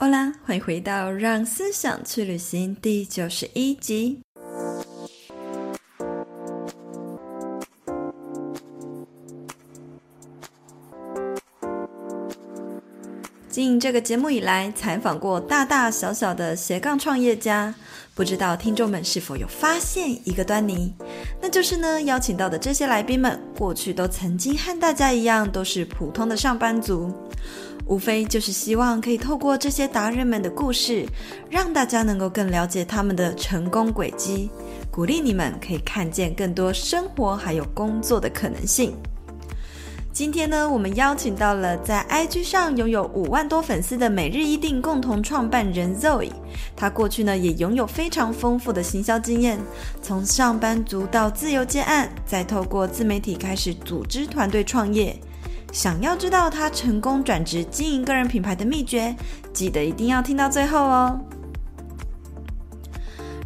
欧啦，欢迎回到《让思想去旅行》第九十一集。经营这个节目以来，采访过大大小小的斜杠创业家，不知道听众们是否有发现一个端倪？那就是呢，邀请到的这些来宾们，过去都曾经和大家一样，都是普通的上班族。无非就是希望可以透过这些达人们的故事，让大家能够更了解他们的成功轨迹，鼓励你们可以看见更多生活还有工作的可能性。今天呢，我们邀请到了在 IG 上拥有五万多粉丝的每日一定共同创办人 Zoe，他过去呢也拥有非常丰富的行销经验，从上班族到自由接案，再透过自媒体开始组织团队创业。想要知道他成功转职经营个人品牌的秘诀，记得一定要听到最后哦。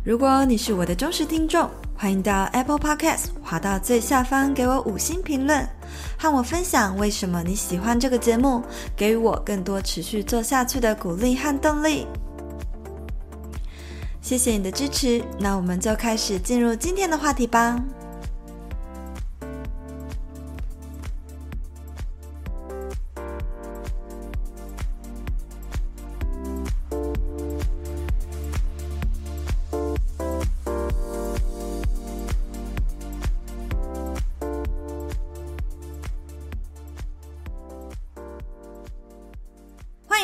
如果你是我的忠实听众，欢迎到 Apple Podcast 滑到最下方给我五星评论，和我分享为什么你喜欢这个节目，给予我更多持续做下去的鼓励和动力。谢谢你的支持，那我们就开始进入今天的话题吧。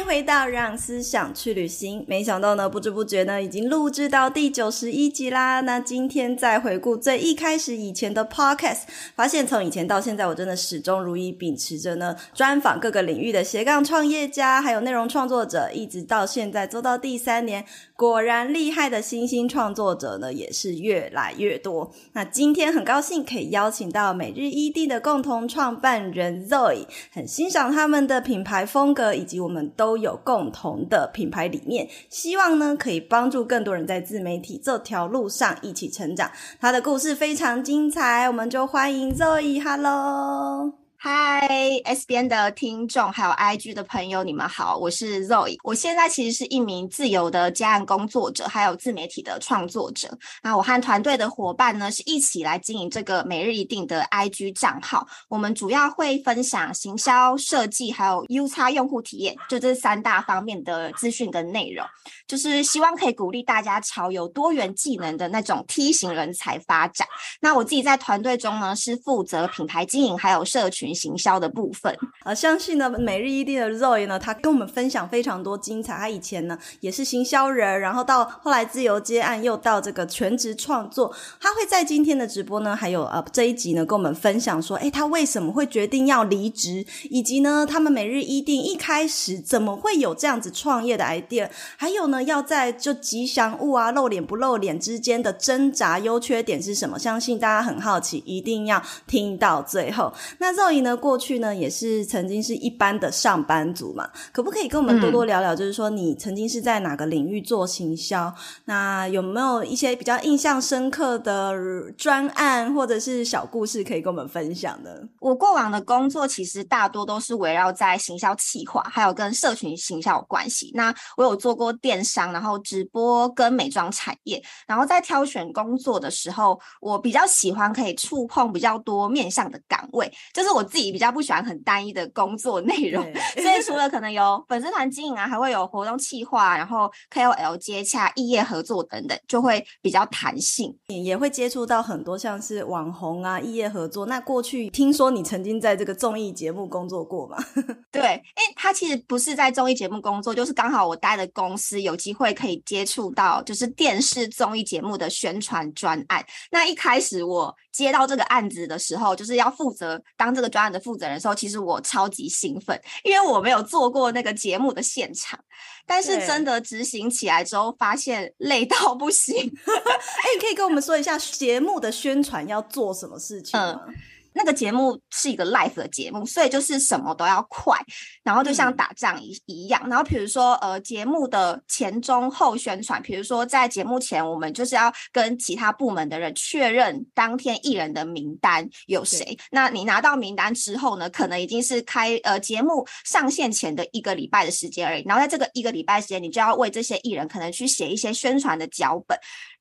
回到让思想去旅行，没想到呢，不知不觉呢，已经录制到第九十一集啦。那今天再回顾最一开始以前的 podcast，发现从以前到现在，我真的始终如一，秉持着呢，专访各个领域的斜杠创业家，还有内容创作者，一直到现在做到第三年，果然厉害的新兴创作者呢，也是越来越多。那今天很高兴可以邀请到每日一地的共同创办人 Zoe，很欣赏他们的品牌风格，以及我们都。都有共同的品牌理念，希望呢可以帮助更多人在自媒体这条路上一起成长。他的故事非常精彩，我们就欢迎 Zoe。嗨，S 边的听众还有 IG 的朋友，你们好，我是 Zoe。我现在其实是一名自由的家案工作者，还有自媒体的创作者。那我和团队的伙伴呢，是一起来经营这个每日一定的 IG 账号。我们主要会分享行销设计，还有 UX 用户体验，就这三大方面的资讯跟内容，就是希望可以鼓励大家朝有多元技能的那种 T 型人才发展。那我自己在团队中呢，是负责品牌经营，还有社群。行销的部分呃，相信呢，每日一錠的 Zoe 呢，他跟我们分享非常多精彩。他以前呢也是行销人，然后到后来自由接案，又到这个全职创作。他会在今天的直播呢，还有呃这一集呢，跟我们分享说，哎，他为什么会决定要离职，以及呢，他们每日一定一开始怎么会有这样子创业的 idea，还有呢，要在就吉祥物啊露脸不露脸之间的挣扎，优缺点是什么？相信大家很好奇，一定要听到最后。那 Zoe 呢，过去呢也是曾经是一般的上班族嘛，可不可以跟我们多多聊聊？就是说你曾经是在哪个领域做行销？那有没有一些比较印象深刻的专案或者是小故事可以跟我们分享的？我过往的工作其实大多都是围绕在行销企划，还有跟社群行销有关系。那我有做过电商，然后直播跟美妆产业。然后在挑选工作的时候，我比较喜欢可以触碰比较多面向的岗位，就是我自己比较不喜欢很单一的工作内容，所以除了可能有粉丝团经营啊，还会有活动企划，然后 KOL 接洽、异业合作等等，就会比较弹性，也会接触到很多像是网红啊、异业合作。那过去听说你曾经在这个综艺节目工作过吗？对，诶，他其实不是在综艺节目工作，就是刚好我待的公司有机会可以接触到，就是电视综艺节目的宣传专案。那一开始我接到这个案子的时候，就是要负责当这个专案的负责人的时候，其实我超级兴奋，因为我没有做过那个节目的现场，但是真的执行起来之后，发现累到不行。哎，你可以跟我们说一下节目的宣传要做什么事情吗？嗯那个节目是一个 live 的节目，所以就是什么都要快，然后就像打仗一一样。嗯、然后比如说呃，节目的前中后宣传，比如说在节目前，我们就是要跟其他部门的人确认当天艺人的名单有谁。那你拿到名单之后呢，可能已经是开呃节目上线前的一个礼拜的时间而已。然后在这个一个礼拜时间，你就要为这些艺人可能去写一些宣传的脚本。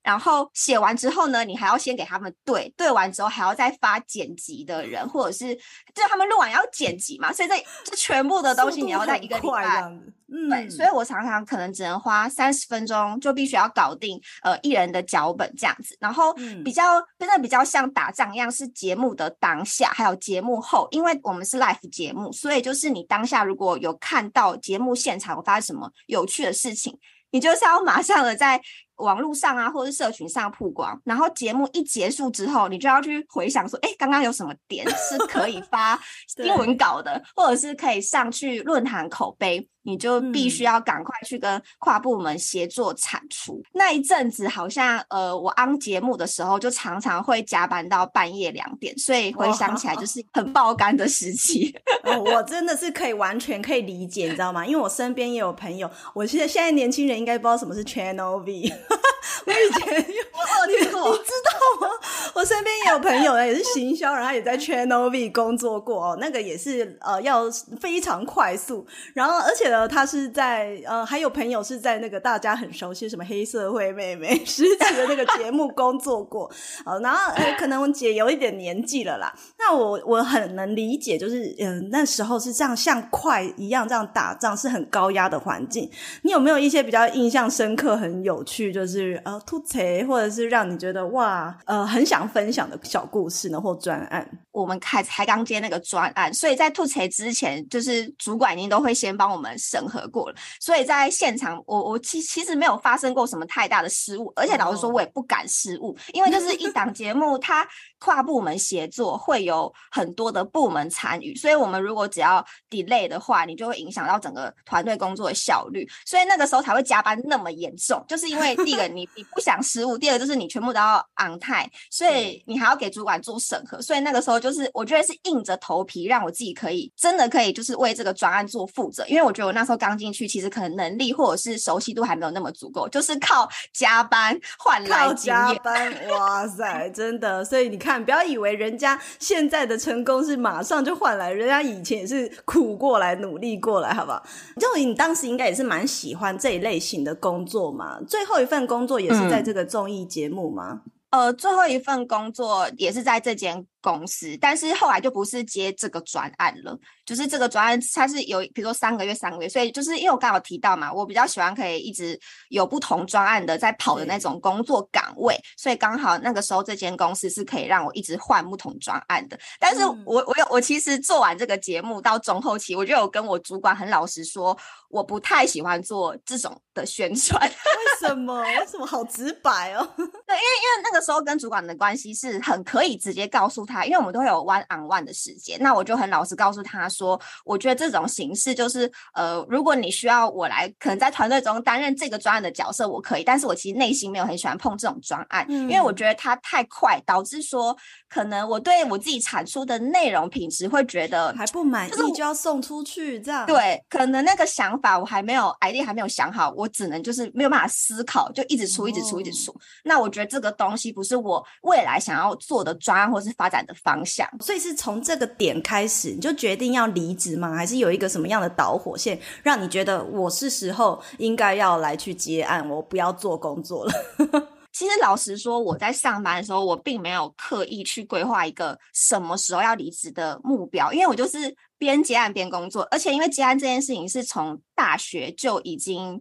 然后写完之后呢，你还要先给他们对，对完之后还要再发剪辑的人，或者是就他们录完要剪辑嘛，所以这这全部的东西你要在一个礼拜，嗯，对，所以我常常可能只能花三十分钟就必须要搞定呃艺人的脚本这样子，然后比较真的比较像打仗一样，是节目的当下还有节目后，因为我们是 live 节目，所以就是你当下如果有看到节目现场发生什么有趣的事情，你就是要马上的在。网络上啊，或者是社群上曝光，然后节目一结束之后，你就要去回想说，哎，刚刚有什么点是可以发 新闻稿的，或者是可以上去论坛口碑。你就必须要赶快去跟跨部门协作产出。嗯、那一阵子好像呃，我安节目的时候就常常会加班到半夜两点，所以回想起来就是很爆肝的时期。哦、我真的是可以完全可以理解，你知道吗？因为我身边也有朋友，我现在现在年轻人应该不知道什么是 Channel V。我以前我你你知道吗？我身边也有朋友呢，也是行销，然后也在 Channel V 工作过哦。那个也是呃，要非常快速，然后而且他是在呃，还有朋友是在那个大家很熟悉什么黑社会妹妹 时期的那个节目工作过，呃，然后，可能我姐有一点年纪了啦。那我我很能理解，就是嗯、呃，那时候是这样像快一样这样打仗，是很高压的环境。你有没有一些比较印象深刻、很有趣，就是呃突锤，或者是让你觉得哇呃很想分享的小故事呢，或专案？我们开才刚接那个专案，所以在吐槽之前，就是主管已经都会先帮我们。审核过了，所以在现场，我我其其实没有发生过什么太大的失误，而且老实说，我也不敢失误，因为就是一档节目，它跨部门协作，会有很多的部门参与，所以我们如果只要 delay 的话，你就会影响到整个团队工作的效率，所以那个时候才会加班那么严重，就是因为第一个你你不想失误，第二个就是你全部都要 on time，所以你还要给主管做审核，所以那个时候就是我觉得是硬着头皮让我自己可以真的可以就是为这个专案做负责，因为我觉得我那时候刚进去，其实可能能力或者是熟悉度还没有那么足够，就是靠加班换来经验。靠加班，哇塞，真的！所以你看，不要以为人家现在的成功是马上就换来，人家以前也是苦过来、努力过来，好不好？就你当时应该也是蛮喜欢这一类型的工作嘛。最后一份工作也是在这个综艺节目吗？嗯、呃，最后一份工作也是在这间公司，但是后来就不是接这个专案了。就是这个专案，它是有比如说三个月、三个月，所以就是因为我刚好提到嘛，我比较喜欢可以一直有不同专案的在跑的那种工作岗位，所以刚好那个时候这间公司是可以让我一直换不同专案的。但是我、嗯、我有我其实做完这个节目到中后期，我就有跟我主管很老实说，我不太喜欢做这种的宣传。为什么？为什么好直白哦？对，因为因为那个时候跟主管的关系是很可以直接告诉他，因为我们都会有 one on one 的时间，那我就很老实告诉他说。我觉得这种形式就是，呃，如果你需要我来，可能在团队中担任这个专案的角色，我可以。但是我其实内心没有很喜欢碰这种专案，嗯、因为我觉得它太快，导致说可能我对我自己产出的内容品质会觉得还不满意，就要送出去这样。对，可能那个想法我还没有 idea 还没有想好，我只能就是没有办法思考，就一直出，一直出，一直出。那我觉得这个东西不是我未来想要做的专案或是发展的方向，所以是从这个点开始，你就决定要。离职吗？还是有一个什么样的导火线，让你觉得我是时候应该要来去接案，我不要做工作了？其实老实说，我在上班的时候，我并没有刻意去规划一个什么时候要离职的目标，因为我就是边接案边工作，而且因为接案这件事情是从大学就已经，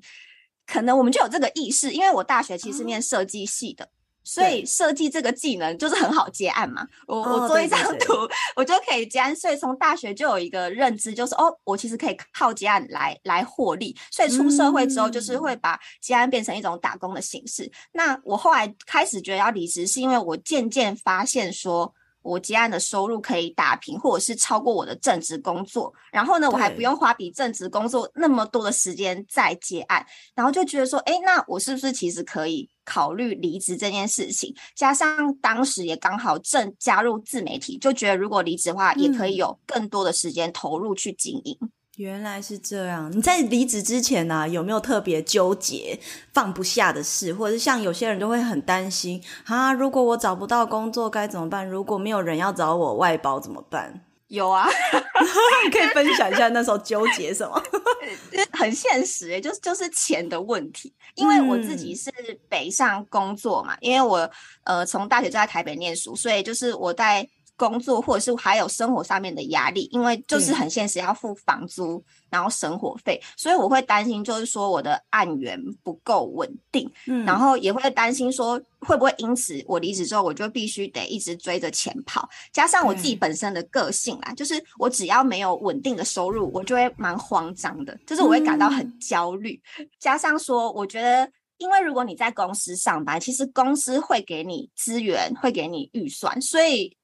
可能我们就有这个意识，因为我大学其实念设计系的。所以设计这个技能就是很好接案嘛，我我做一张图，我就可以接案。所以从大学就有一个认知，就是哦，我其实可以靠接案来来获利。所以出社会之后，就是会把接案变成一种打工的形式。那我后来开始觉得要离职，是因为我渐渐发现说。我接案的收入可以打平，或者是超过我的正职工作，然后呢，我还不用花比正职工作那么多的时间在接案，然后就觉得说，哎，那我是不是其实可以考虑离职这件事情？加上当时也刚好正加入自媒体，就觉得如果离职的话，也可以有更多的时间投入去经营。嗯原来是这样。你在离职之前呢、啊，有没有特别纠结、放不下的事，或者是像有些人就会很担心啊，如果我找不到工作该怎么办？如果没有人要找我外包怎么办？有啊，你 可以分享一下那时候纠结什么？很现实诶，就是就是钱的问题。因为我自己是北上工作嘛，嗯、因为我呃从大学就在台北念书，所以就是我在。工作或者是还有生活上面的压力，因为就是很现实，要付房租，嗯、然后生活费，所以我会担心，就是说我的案源不够稳定，嗯，然后也会担心说会不会因此我离职之后，我就必须得一直追着钱跑，加上我自己本身的个性啦，嗯、就是我只要没有稳定的收入，我就会蛮慌张的，就是我会感到很焦虑，嗯、加上说我觉得，因为如果你在公司上班，其实公司会给你资源，会给你预算，所以。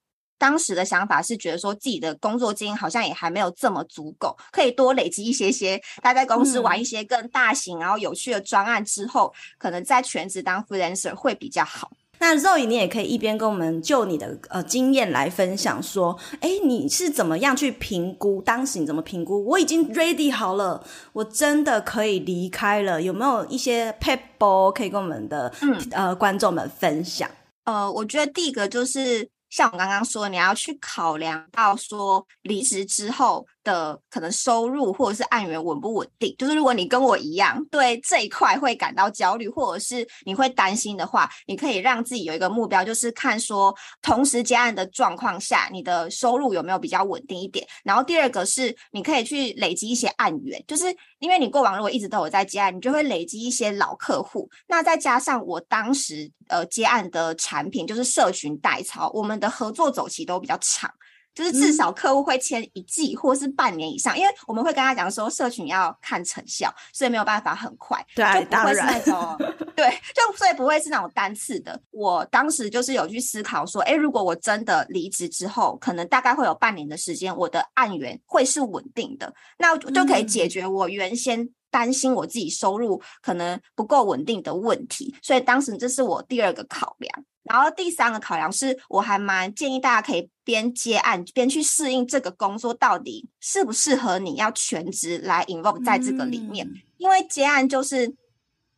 当时的想法是觉得说自己的工作经验好像也还没有这么足够，可以多累积一些些，待在公司玩一些更大型然后有趣的专案之后，嗯、可能在全职当 freelancer 会比较好。那 Zoe，你也可以一边跟我们就你的呃经验来分享说，哎，你是怎么样去评估？当时你怎么评估？我已经 ready 好了，我真的可以离开了。有没有一些撇步可以跟我们的、嗯、呃观众们分享？呃，我觉得第一个就是。像我刚刚说，你要去考量到说离职之后的可能收入或者是案源稳不稳定。就是如果你跟我一样对这一块会感到焦虑，或者是你会担心的话，你可以让自己有一个目标，就是看说同时接案的状况下，你的收入有没有比较稳定一点。然后第二个是你可以去累积一些案源，就是因为你过往如果一直都有在接案，你就会累积一些老客户。那再加上我当时呃接案的产品就是社群代操，我们的合作周期都比较长，就是至少客户会签一季或是半年以上，嗯、因为我们会跟他讲说，社群要看成效，所以没有办法很快，对，就不会是那种，对，就所以不会是那种单次的。我当时就是有去思考说，诶，如果我真的离职之后，可能大概会有半年的时间，我的案源会是稳定的，那就可以解决我原先担心我自己收入可能不够稳定的问题。所以当时这是我第二个考量。然后第三个考量是，我还蛮建议大家可以边接案边去适应这个工作到底适不适合你要全职来 involve 在这个里面，嗯、因为接案就是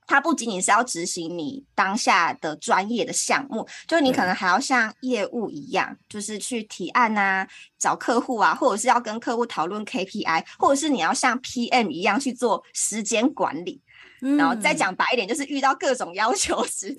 它不仅仅是要执行你当下的专业的项目，就是你可能还要像业务一样，嗯、就是去提案啊、找客户啊，或者是要跟客户讨论 KPI，或者是你要像 PM 一样去做时间管理。嗯、然后再讲白一点，就是遇到各种要求时，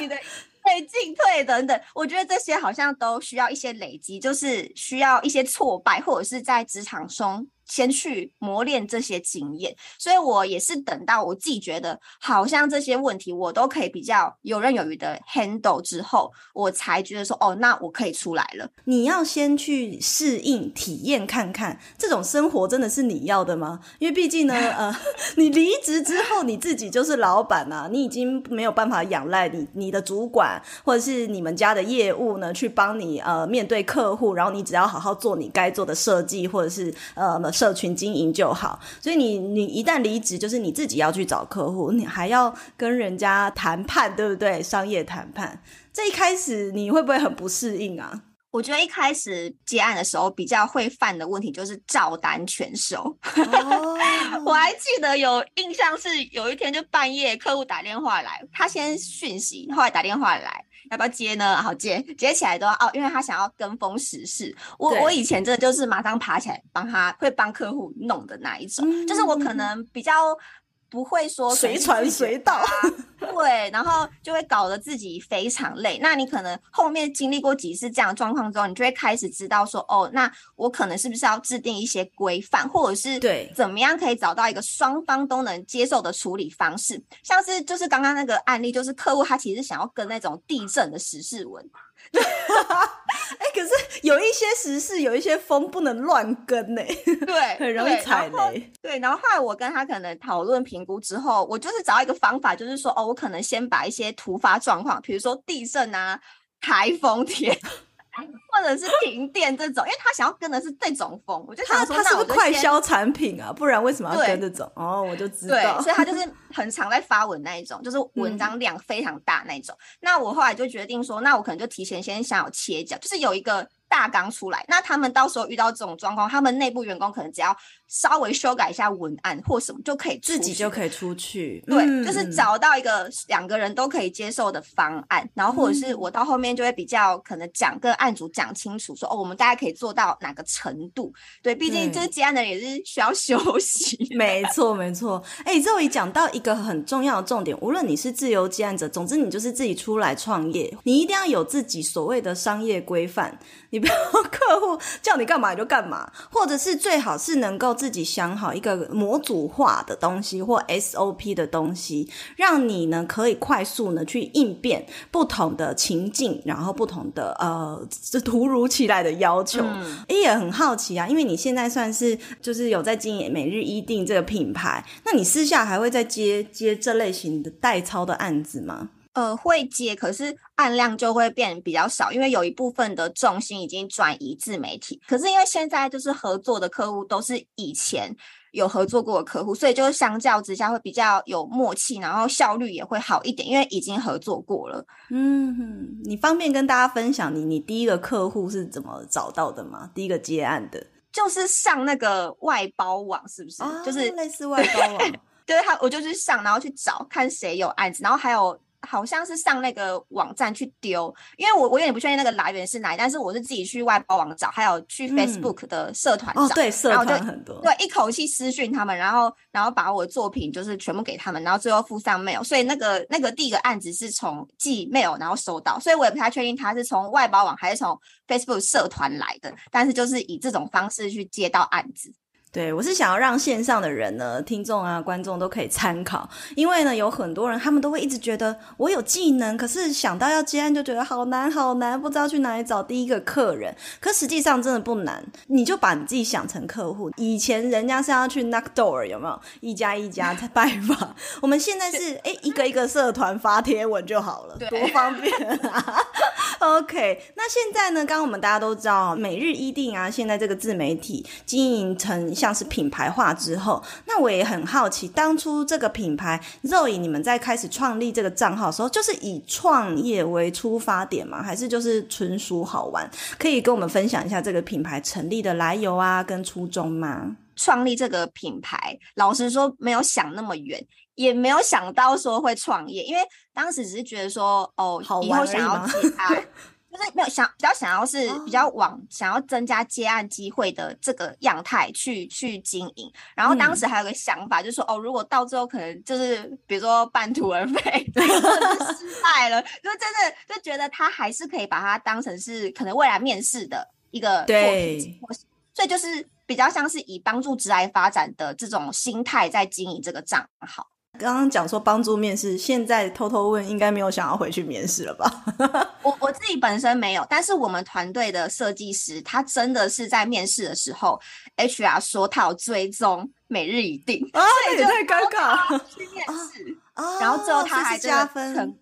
你的。退进退等等，我觉得这些好像都需要一些累积，就是需要一些挫败，或者是在职场中。先去磨练这些经验，所以我也是等到我自己觉得好像这些问题我都可以比较游刃有余的 handle 之后，我才觉得说哦，那我可以出来了。你要先去适应、体验看看，这种生活真的是你要的吗？因为毕竟呢，呃，你离职之后你自己就是老板啊，你已经没有办法仰赖你你的主管或者是你们家的业务呢去帮你呃面对客户，然后你只要好好做你该做的设计或者是呃。社群经营就好，所以你你一旦离职，就是你自己要去找客户，你还要跟人家谈判，对不对？商业谈判，这一开始你会不会很不适应啊？我觉得一开始接案的时候，比较会犯的问题就是照单全收。Oh. 我还记得有印象是有一天就半夜客户打电话来，他先讯息，后来打电话来。要不要接呢？好接，接起来都要哦，因为他想要跟风时事。我我以前真的就是马上爬起来帮他，会帮客户弄的那一种，嗯、就是我可能比较。不会说随传随到，对，然后就会搞得自己非常累。那你可能后面经历过几次这样的状况之后，你就会开始知道说，哦，那我可能是不是要制定一些规范，或者是对怎么样可以找到一个双方都能接受的处理方式？像是就是刚刚那个案例，就是客户他其实想要跟那种地震的时事文。哎、欸，可是有一些时事，有一些风不能乱跟呢、欸，对，很容易踩雷。对，然后后来我跟他可能讨论评估之后，我就是找一个方法，就是说，哦，我可能先把一些突发状况，比如说地震啊、台风天，或者是停电这种，因为他想要跟的是这种风，我就想说，他他是不是快销产品啊？不然为什么要跟这种？哦，我就知道，对，所以他就是 很常在发文那一种，就是文章量非常大那一种。嗯、那我后来就决定说，那我可能就提前先想要切角，就是有一个。大纲出来，那他们到时候遇到这种状况，他们内部员工可能只要稍微修改一下文案或什么，就可以自己就可以出去。对，嗯、就是找到一个两个人都可以接受的方案，然后或者是我到后面就会比较可能讲跟案主讲清楚说，说哦，我们大家可以做到哪个程度。对，毕竟这个接案的人也是需要休息。没错，没错。哎、欸，这里讲到一个很重要的重点，无论你是自由接案者，总之你就是自己出来创业，你一定要有自己所谓的商业规范。你不要 客户叫你干嘛你就干嘛，或者是最好是能够自己想好一个模组化的东西或 SOP 的东西，让你呢可以快速呢去应变不同的情境，然后不同的呃这突如其来的要求。嗯，也很好奇啊，因为你现在算是就是有在经营每日一订这个品牌，那你私下还会再接接这类型的代操的案子吗？呃，会接，可是案量就会变比较少，因为有一部分的重心已经转移自媒体。可是因为现在就是合作的客户都是以前有合作过的客户，所以就相较之下会比较有默契，然后效率也会好一点，因为已经合作过了。嗯，你方便跟大家分享你你第一个客户是怎么找到的吗？第一个接案的，就是上那个外包网，是不是？啊，就是类似外包网。对，他我就是上，然后去找看谁有案子，然后还有。好像是上那个网站去丢，因为我我有点不确定那个来源是哪里，但是我是自己去外包网找，还有去 Facebook 的社团找，嗯哦、对，社团很多，对，一口气私讯他们，然后然后把我的作品就是全部给他们，然后最后附上 mail，所以那个那个第一个案子是从寄 mail 然后收到，所以我也不太确定他是从外包网还是从 Facebook 社团来的，但是就是以这种方式去接到案子。对，我是想要让线上的人呢，听众啊、观众都可以参考，因为呢，有很多人他们都会一直觉得我有技能，可是想到要接案就觉得好难好难，不知道去哪里找第一个客人。可实际上真的不难，你就把你自己想成客户。以前人家是要去 knock door，有没有一家一家在拜访？我们现在是哎一个一个社团发贴文就好了，多方便啊！OK，那现在呢，刚刚我们大家都知道，每日一定啊，现在这个自媒体经营成像是品牌化之后，那我也很好奇，当初这个品牌 Zoe 你们在开始创立这个账号的时候，就是以创业为出发点吗？还是就是纯属好玩？可以跟我们分享一下这个品牌成立的来由啊，跟初衷吗？创立这个品牌，老实说没有想那么远，也没有想到说会创业，因为当时只是觉得说，哦，以后想要接案。就是没有想比较想要是比较往、oh. 想要增加接案机会的这个样态去去经营，然后当时还有个想法，就是说、嗯、哦，如果到最后可能就是比如说半途而废，或者是失败了，就真的就觉得他还是可以把它当成是可能未来面试的一个作品，对，所以就是比较像是以帮助职涯发展的这种心态在经营这个账号。刚刚讲说帮助面试，现在偷偷问，应该没有想要回去面试了吧？我我自己本身没有，但是我们团队的设计师，他真的是在面试的时候，HR 说他有追踪每日一定，啊，这也太尴尬了。去面试，啊，然后最后他还加分。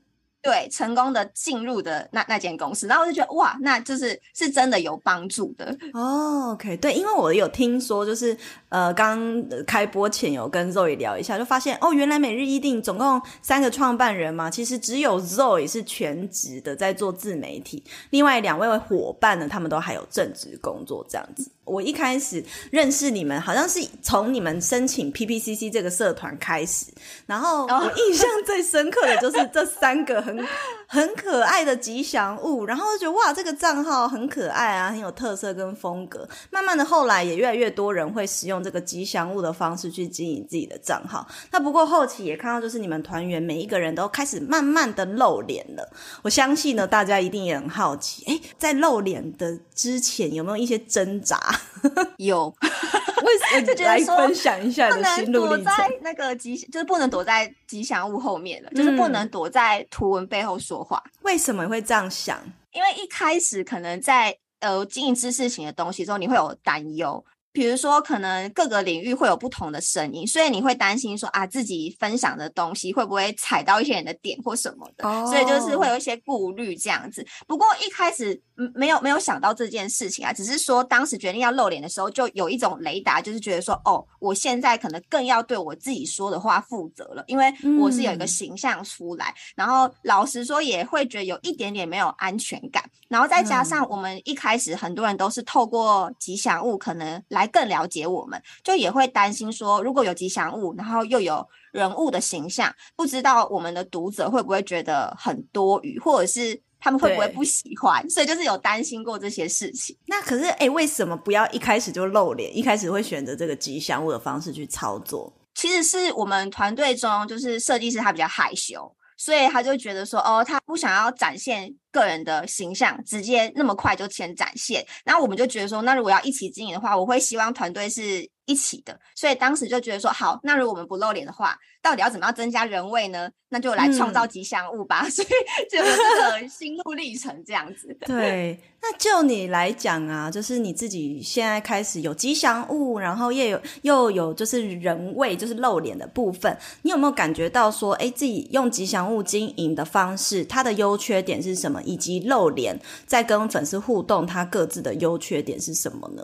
对，成功的进入的那那间公司，然后我就觉得哇，那就是是真的有帮助的哦。OK，对，因为我有听说，就是呃，刚开播前有跟 Zoe 聊一下，就发现哦，原来每日一定总共三个创办人嘛，其实只有 Zoe 是全职的在做自媒体，另外两位伙伴呢，他们都还有正职工作这样子。我一开始认识你们，好像是从你们申请 PPCC 这个社团开始，然后我印象最深刻的就是 这三个很很可爱的吉祥物，然后就觉得哇，这个账号很可爱啊，很有特色跟风格。慢慢的，后来也越来越多人会使用这个吉祥物的方式去经营自己的账号。那不过后期也看到，就是你们团员每一个人都开始慢慢的露脸了。我相信呢，大家一定也很好奇，哎，在露脸的之前有没有一些挣扎？有，为什么 就觉得说？不能躲在那个吉，就是不能躲在吉祥物后面了，嗯、就是不能躲在图文背后说话。为什么会这样想？因为一开始可能在呃经营知识型的东西之后，你会有担忧。比如说，可能各个领域会有不同的声音，所以你会担心说啊，自己分享的东西会不会踩到一些人的点或什么的，oh. 所以就是会有一些顾虑这样子。不过一开始没有没有想到这件事情啊，只是说当时决定要露脸的时候，就有一种雷达，就是觉得说，哦，我现在可能更要对我自己说的话负责了，因为我是有一个形象出来，嗯、然后老实说也会觉得有一点点没有安全感，然后再加上我们一开始很多人都是透过吉祥物可能来。更了解我们，就也会担心说，如果有吉祥物，然后又有人物的形象，不知道我们的读者会不会觉得很多余，或者是他们会不会不喜欢，所以就是有担心过这些事情。那可是，哎，为什么不要一开始就露脸？一开始会选择这个吉祥物的方式去操作？其实是我们团队中，就是设计师他比较害羞。所以他就觉得说，哦，他不想要展现个人的形象，直接那么快就先展现。然后我们就觉得说，那如果要一起经营的话，我会希望团队是一起的。所以当时就觉得说，好，那如果我们不露脸的话，到底要怎么样增加人味呢？那就来创造吉祥物吧。嗯、所以就有这个心路历程这样子。对，那就你来讲啊，就是你自己现在开始有吉祥物，然后又有又有就是人味，就是露脸的部分，你有没有感觉到说，哎，自己用吉祥物经营的方式，它的优缺点是什么？以及露脸在跟粉丝互动，他各自的优缺点是什么呢？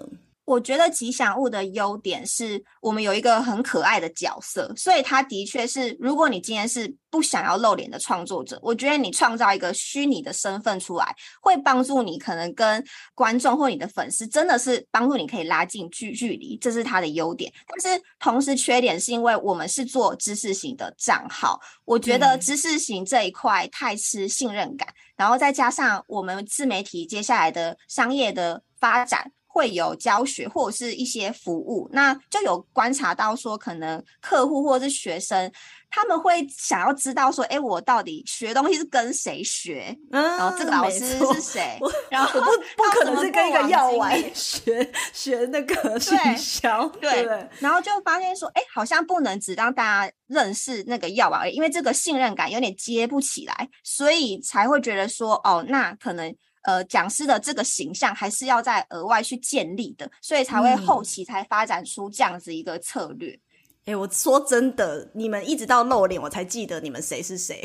我觉得吉祥物的优点是我们有一个很可爱的角色，所以它的确是，如果你今天是不想要露脸的创作者，我觉得你创造一个虚拟的身份出来，会帮助你可能跟观众或你的粉丝真的是帮助你可以拉近距距离，这是它的优点。但是同时缺点是因为我们是做知识型的账号，我觉得知识型这一块太吃信任感，然后再加上我们自媒体接下来的商业的发展。会有教学或者是一些服务，那就有观察到说，可能客户或者是学生，他们会想要知道说，哎，我到底学东西是跟谁学？嗯，然后这个老师是谁？然后我不 不可能是跟一个药丸学学那个 行销，对，对，然后就发现说，哎，好像不能只让大家认识那个药丸因为这个信任感有点接不起来，所以才会觉得说，哦，那可能。呃，讲师的这个形象还是要再额外去建立的，所以才会后期才发展出这样子一个策略。哎、嗯，我说真的，你们一直到露脸，我才记得你们谁是谁。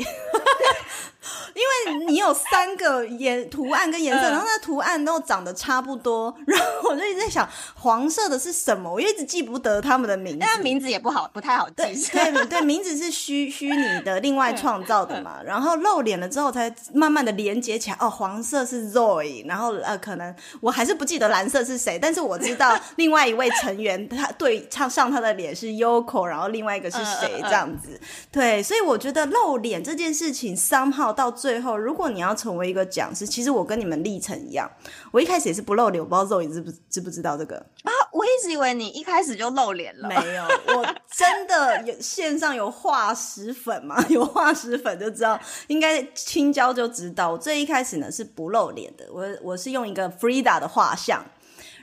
因为你有三个颜图案跟颜色，然后那图案都长得差不多，然后我就一直在想黄色的是什么，我一直记不得他们的名字，但名字也不好，不太好记。对 对对，名字是虚虚拟的，另外创造的嘛。然后露脸了之后，才慢慢的连接起来。哦，黄色是 Zoe，然后呃，可能我还是不记得蓝色是谁，但是我知道另外一位成员他对唱上他的脸是 Yoko，然后另外一个是谁这样子。对，所以我觉得露脸这件事情，somehow 到最后，如果你要成为一个讲师，其实我跟你们历程一样，我一开始也是不露脸，我不知道 Zoe 知不知不知道这个啊？我一直以为你一开始就露脸了，没有，我真的有线上有化石粉嘛？有化石粉就知道，应该青椒就知道。我最一开始呢是不露脸的，我我是用一个 Frida 的画像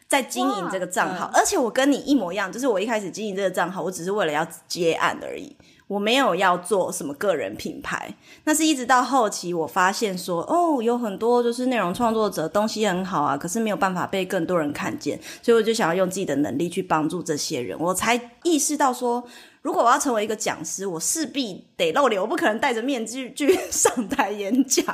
在经营这个账号，而且我跟你一模一样，就是我一开始经营这个账号，我只是为了要接案而已。我没有要做什么个人品牌，那是一直到后期我发现说，哦，有很多就是内容创作者东西很好啊，可是没有办法被更多人看见，所以我就想要用自己的能力去帮助这些人，我才意识到说。如果我要成为一个讲师，我势必得露脸，我不可能戴着面具去上台演讲，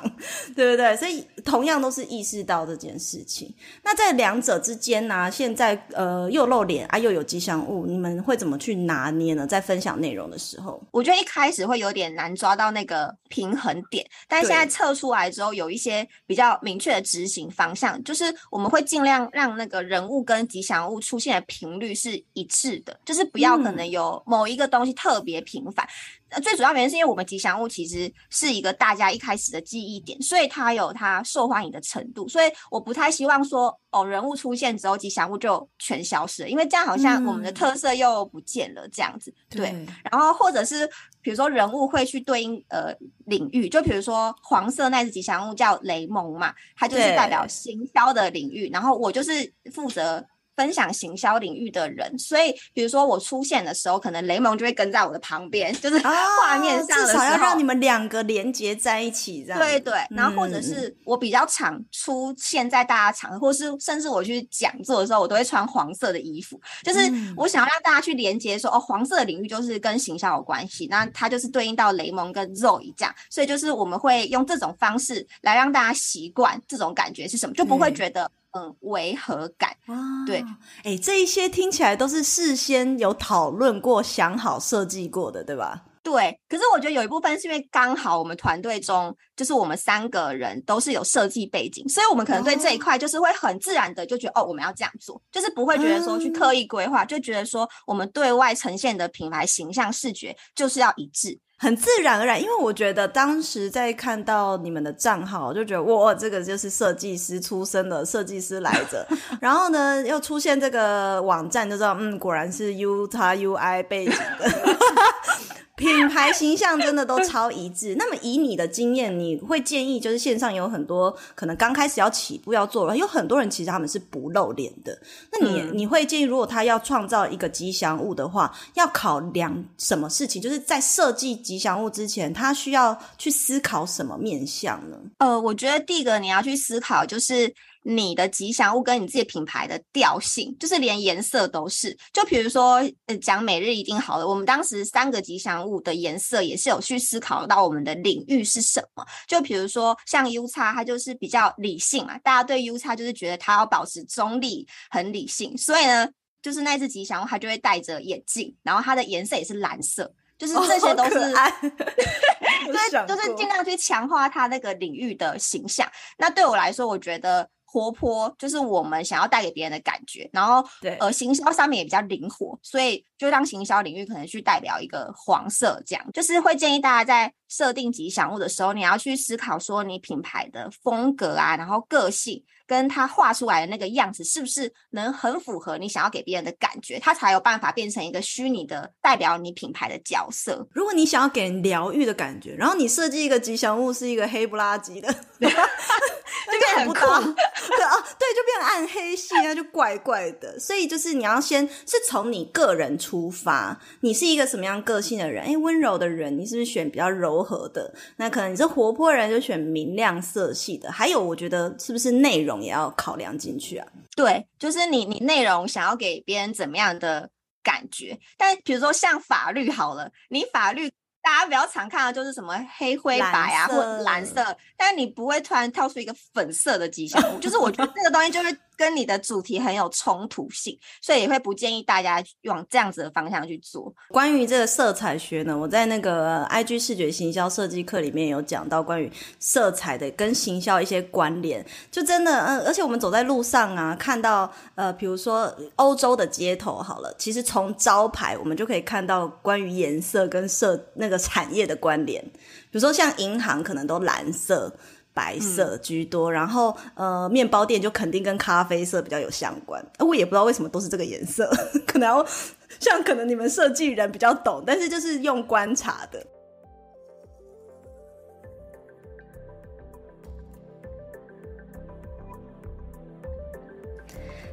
对不对？所以同样都是意识到这件事情。那在两者之间呢、啊，现在呃又露脸啊，又有吉祥物，你们会怎么去拿捏呢？在分享内容的时候，我觉得一开始会有点难抓到那个平衡点，但现在测出来之后，有一些比较明确的执行方向，就是我们会尽量让那个人物跟吉祥物出现的频率是一致的，就是不要可能有某一个。这个东西特别频繁，呃，最主要原因是因为我们吉祥物其实是一个大家一开始的记忆点，所以它有它受欢迎的程度，所以我不太希望说哦，人物出现之后吉祥物就全消失了，因为这样好像我们的特色又不见了这样子。嗯、对，对，然后或者是比如说人物会去对应呃领域，就比如说黄色那只吉祥物叫雷蒙嘛，它就是代表行销的领域，然后我就是负责。分享行销领域的人，所以比如说我出现的时候，可能雷蒙就会跟在我的旁边，就是 画面上的时候，至少要让你们两个连接在一起，这样。对对，然后或者是我比较常出现在大家场合，嗯、或是甚至我去讲座的时候，我都会穿黄色的衣服，就是我想要让大家去连接说，哦，黄色的领域就是跟行销有关系，那它就是对应到雷蒙跟 Zoe 这样，所以就是我们会用这种方式来让大家习惯这种感觉是什么，就不会觉得。嗯嗯，违和感啊，对，哎、欸，这一些听起来都是事先有讨论过、想好、设计过的，对吧？对。可是我觉得有一部分是因为刚好我们团队中就是我们三个人都是有设计背景，所以我们可能对这一块就是会很自然的就觉得哦，哦，我们要这样做，就是不会觉得说去刻意规划，嗯、就觉得说我们对外呈现的品牌形象视觉就是要一致。很自然而然，因为我觉得当时在看到你们的账号，就觉得哇，这个就是设计师出身的设计师来着。然后呢，又出现这个网站，就知道嗯，果然是 Utah UI 背景的。品牌形象真的都超一致。那么以你的经验，你会建议就是线上有很多可能刚开始要起步要做了，有很多人其实他们是不露脸的。那你、嗯、你会建议，如果他要创造一个吉祥物的话，要考量什么事情？就是在设计吉祥物之前，他需要去思考什么面向呢？呃，我觉得第一个你要去思考就是。你的吉祥物跟你自己品牌的调性，就是连颜色都是。就比如说，呃，讲每日一定好了，我们当时三个吉祥物的颜色也是有去思考到我们的领域是什么。就比如说像 U 叉，它就是比较理性嘛，大家对 U 叉就是觉得它要保持中立，很理性。所以呢，就是那只吉祥物它就会戴着眼镜，然后它的颜色也是蓝色，就是这些都是，对，就是尽量去强化它那个领域的形象。那对我来说，我觉得。活泼就是我们想要带给别人的感觉，然后对，呃，行销上面也比较灵活，所以就让行销领域可能去代表一个黄色，这样就是会建议大家在设定吉祥物的时候，你要去思考说你品牌的风格啊，然后个性。跟它画出来的那个样子，是不是能很符合你想要给别人的感觉？它才有办法变成一个虚拟的代表你品牌的角色。如果你想要给人疗愈的感觉，然后你设计一个吉祥物是一个黑不拉几的，就变很酷。对啊，对，就变暗黑系，那就怪怪的。所以就是你要先是从你个人出发，你是一个什么样个性的人？哎，温柔的人，你是不是选比较柔和的？那可能你是活泼人，就选明亮色系的。还有，我觉得是不是内容？也要考量进去啊，对，就是你你内容想要给别人怎么样的感觉？但比如说像法律好了，你法律大家比较常看到就是什么黑灰白啊，或蓝色，但你不会突然跳出一个粉色的吉祥物，就是我觉得这个东西就是。跟你的主题很有冲突性，所以也会不建议大家往这样子的方向去做。关于这个色彩学呢，我在那个 IG 视觉行销设计课里面有讲到关于色彩的跟行销一些关联，就真的，嗯，而且我们走在路上啊，看到呃，比如说欧洲的街头好了，其实从招牌我们就可以看到关于颜色跟色那个产业的关联，比如说像银行可能都蓝色。白色居多，嗯、然后呃，面包店就肯定跟咖啡色比较有相关。我也不知道为什么都是这个颜色，可能要像可能你们设计人比较懂，但是就是用观察的。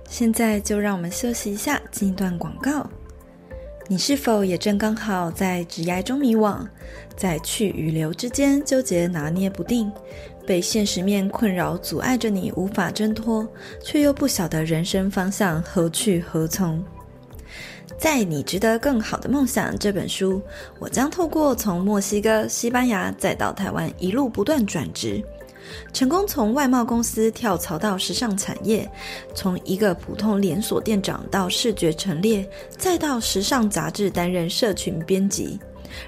现在就让我们休息一下，进一段广告。你是否也正刚好在职涯中迷惘，在去与留之间纠结拿捏不定？被现实面困扰，阻碍着你无法挣脱，却又不晓得人生方向何去何从。在《你值得更好的梦想》这本书，我将透过从墨西哥、西班牙再到台湾一路不断转职，成功从外贸公司跳槽到时尚产业，从一个普通连锁店长到视觉陈列，再到时尚杂志担任社群编辑。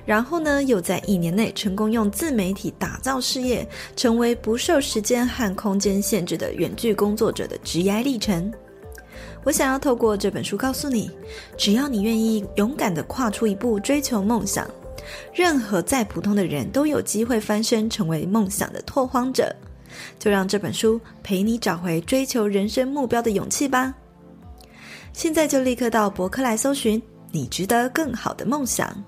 然后呢，又在一年内成功用自媒体打造事业，成为不受时间和空间限制的远距工作者的职业历程。我想要透过这本书告诉你，只要你愿意勇敢的跨出一步追求梦想，任何再普通的人都有机会翻身成为梦想的拓荒者。就让这本书陪你找回追求人生目标的勇气吧。现在就立刻到博客来搜寻“你值得更好的梦想”。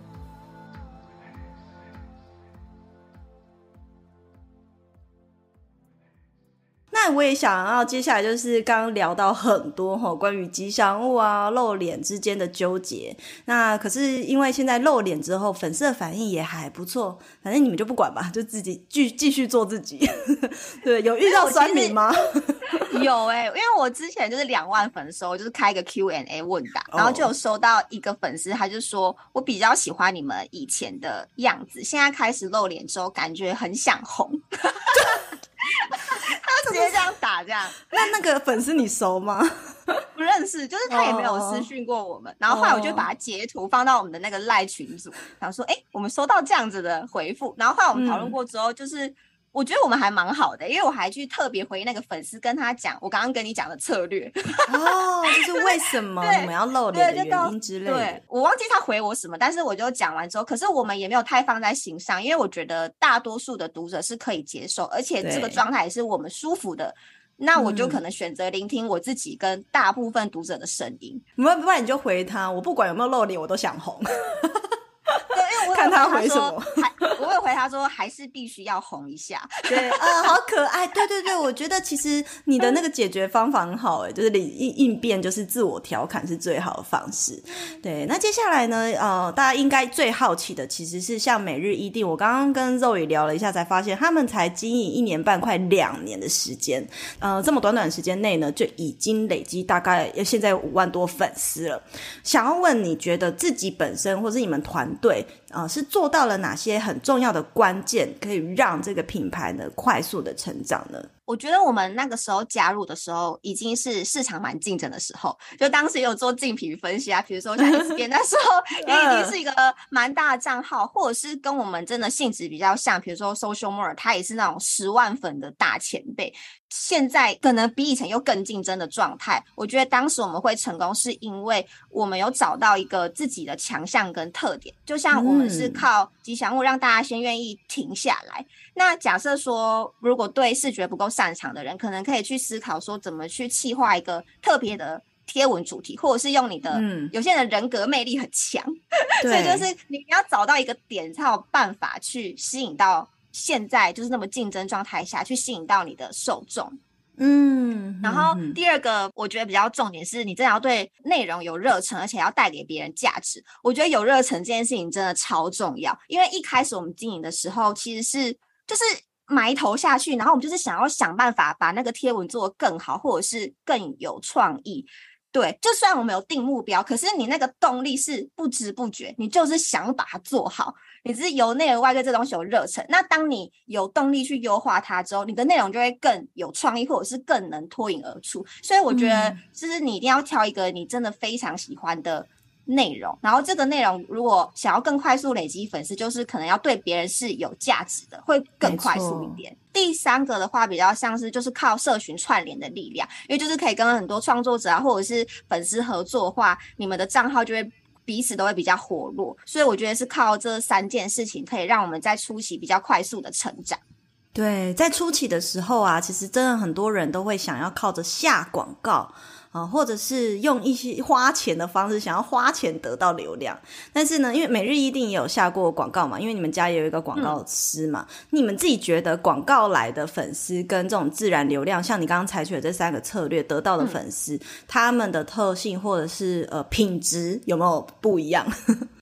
那我也想要接下来就是刚刚聊到很多哈，关于吉祥物啊、露脸之间的纠结。那可是因为现在露脸之后，粉丝的反应也还不错，反正你们就不管吧，就自己继继续做自己。对，有遇到酸民吗？有哎、欸，因为我之前就是两万粉丝，就是开一个 Q&A 问答，然后就有收到一个粉丝，他就说我比较喜欢你们以前的样子，现在开始露脸之后，感觉很想红。他直接这样打这样，那那个粉丝你熟吗？不认识，就是他也没有私讯过我们。Oh. 然后后来我就把他截图放到我们的那个赖群组，然后说：“哎、欸，我们收到这样子的回复。”然后后来我们讨论过之后，就是。嗯我觉得我们还蛮好的，因为我还去特别回那个粉丝，跟他讲我刚刚跟你讲的策略哦，就是为什么我们要露脸的原因之类的。对，我忘记他回我什么，但是我就讲完之后，可是我们也没有太放在心上，因为我觉得大多数的读者是可以接受，而且这个状态也是我们舒服的，那我就可能选择聆听我自己跟大部分读者的声音。不然不然你就回他，我不管有没有露脸，我都想红。对，因为我看他回什么，我会回他说，还是必须要红一下。对，啊、呃，好可爱。对对对，我觉得其实你的那个解决方法很好，哎，就是你应应变，就是自我调侃是最好的方式。对，那接下来呢，呃，大家应该最好奇的其实是像每日一定，我刚刚跟 Zoe 聊了一下，才发现他们才经营一年半，快两年的时间，呃，这么短短时间内呢，就已经累积大概现在五万多粉丝了。想要问，你觉得自己本身或是你们团队？啊、呃，是做到了哪些很重要的关键，可以让这个品牌呢快速的成长呢？我觉得我们那个时候加入的时候，已经是市场蛮竞争的时候，就当时有做竞品分析啊，比如说像 SBN 那时候 也已经是一个蛮大的账号，或者是跟我们真的性质比较像，比如说 Social More，它也是那种十万粉的大前辈，现在可能比以前又更竞争的状态。我觉得当时我们会成功，是因为我们有找到一个自己的强项跟特点，就像我们是靠吉祥物让大家先愿意停下来。那假设说，如果对视觉不够擅长的人，可能可以去思考说，怎么去企划一个特别的贴文主题，或者是用你的，嗯，有些人人格魅力很强，所以就是你要找到一个点，才有办法去吸引到现在就是那么竞争状态下去吸引到你的受众。嗯，然后第二个我觉得比较重点是你真的要对内容有热忱，而且要带给别人价值。我觉得有热忱这件事情真的超重要，因为一开始我们经营的时候其实是。就是埋头下去，然后我们就是想要想办法把那个贴文做得更好，或者是更有创意。对，就算我们有定目标，可是你那个动力是不知不觉，你就是想把它做好，你只是由内而外对这东西有热忱。那当你有动力去优化它之后，你的内容就会更有创意，或者是更能脱颖而出。所以我觉得，就是你一定要挑一个你真的非常喜欢的。内容，然后这个内容如果想要更快速累积粉丝，就是可能要对别人是有价值的，会更快速一点。第三个的话，比较像是就是靠社群串联的力量，因为就是可以跟很多创作者啊，或者是粉丝合作的话，你们的账号就会彼此都会比较活络。所以我觉得是靠这三件事情，可以让我们在初期比较快速的成长。对，在初期的时候啊，其实真的很多人都会想要靠着下广告。啊，或者是用一些花钱的方式，想要花钱得到流量。但是呢，因为每日一定也有下过广告嘛，因为你们家也有一个广告师嘛。嗯、你们自己觉得广告来的粉丝跟这种自然流量，像你刚刚采取的这三个策略得到的粉丝，嗯、他们的特性或者是呃品质有没有不一样？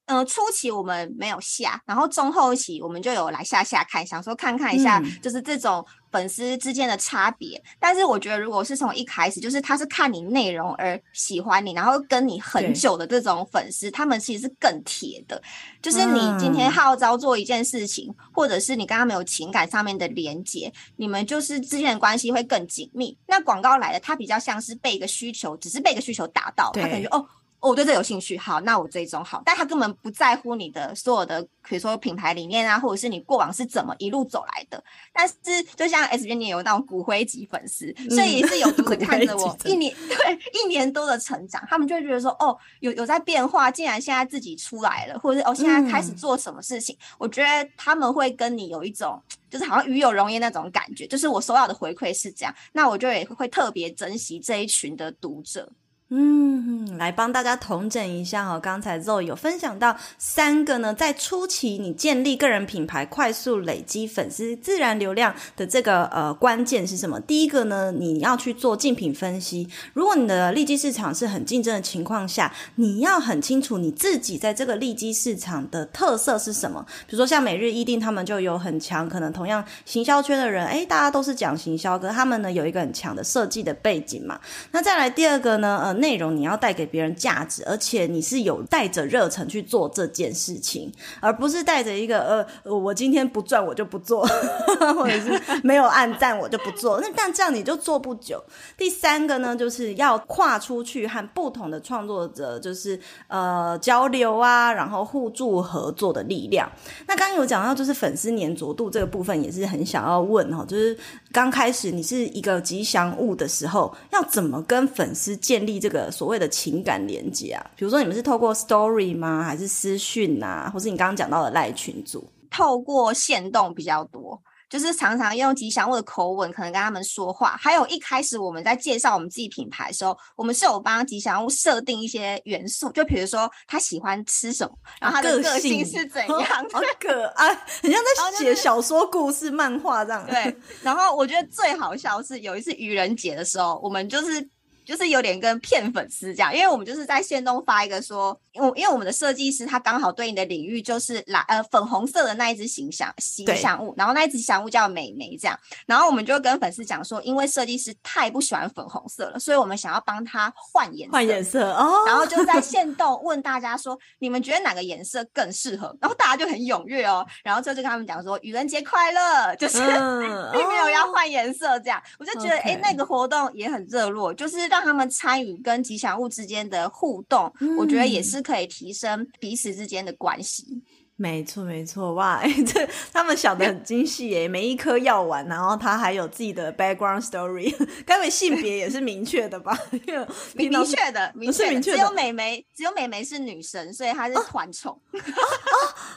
呃，初期我们没有下，然后中后期我们就有来下下看，想说看看一下，就是这种粉丝之间的差别。嗯、但是我觉得，如果是从一开始，就是他是看你内容而喜欢你，然后跟你很久的这种粉丝，他们其实是更铁的。就是你今天号召做一件事情，嗯、或者是你跟他们有情感上面的连接，你们就是之间的关系会更紧密。那广告来的，他比较像是被一个需求，只是被一个需求达到，他感觉哦。哦，我对这有兴趣，好，那我追踪好，但他根本不在乎你的所有的，比如说品牌理念啊，或者是你过往是怎么一路走来的。但是，就像 S 编你也有那种骨灰级粉丝，嗯、所以也是有 读者看着我一年对一年多的成长，他们就会觉得说，哦，有有在变化，竟然现在自己出来了，或者是哦，现在开始做什么事情，嗯、我觉得他们会跟你有一种，就是好像与有荣焉那种感觉，就是我收到的回馈是这样，那我就也会特别珍惜这一群的读者。嗯，来帮大家统整一下哈。刚才 Zoe 有分享到三个呢，在初期你建立个人品牌、快速累积粉丝、自然流量的这个呃关键是什么？第一个呢，你要去做竞品分析。如果你的利基市场是很竞争的情况下，你要很清楚你自己在这个利基市场的特色是什么。比如说像每日一錠，他们就有很强，可能同样行销圈的人，诶，大家都是讲行销，可他们呢有一个很强的设计的背景嘛。那再来第二个呢，呃。内容你要带给别人价值，而且你是有带着热忱去做这件事情，而不是带着一个呃，我今天不赚我就不做，或者是没有按赞我就不做。那但这样你就做不久。第三个呢，就是要跨出去和不同的创作者，就是呃交流啊，然后互助合作的力量。那刚刚有讲到，就是粉丝黏着度这个部分，也是很想要问哈，就是刚开始你是一个吉祥物的时候，要怎么跟粉丝建立这。这个所谓的情感连接啊，比如说你们是透过 story 吗？还是私讯啊？或是你刚刚讲到的赖群组？透过限动比较多，就是常常用吉祥物的口吻，可能跟他们说话。还有一开始我们在介绍我们自己品牌的时候，我们是有帮吉祥物设定一些元素，就比如说他喜欢吃什么，然后他的个性是怎样，好可爱，很像在写小说故事、漫画这样。对，然后我觉得最好笑是有一次愚人节的时候，我们就是。就是有点跟骗粉丝这样，因为我们就是在线动发一个说，因为因为我们的设计师他刚好对应的领域就是蓝呃粉红色的那一只形象形象物，然后那一只吉祥物叫美眉这样，然后我们就跟粉丝讲说，因为设计师太不喜欢粉红色了，所以我们想要帮他换颜色，换颜色哦，然后就在 线动问大家说，你们觉得哪个颜色更适合？然后大家就很踊跃哦，然后就就跟他们讲说愚人节快乐，就是、嗯、并没有要换颜色这样，我就觉得哎.那个活动也很热络，就是让。让他们参与跟吉祥物之间的互动，嗯，我觉得也是可以提升彼此之间的关系。没错，没错，哇，欸、这他们想的很精细耶！每一颗药丸，然后他还有自己的 background story，该不会性别也是明确的吧？明明确的，明确的，只有美眉，只有美眉是女神，所以她是团宠。哦哦，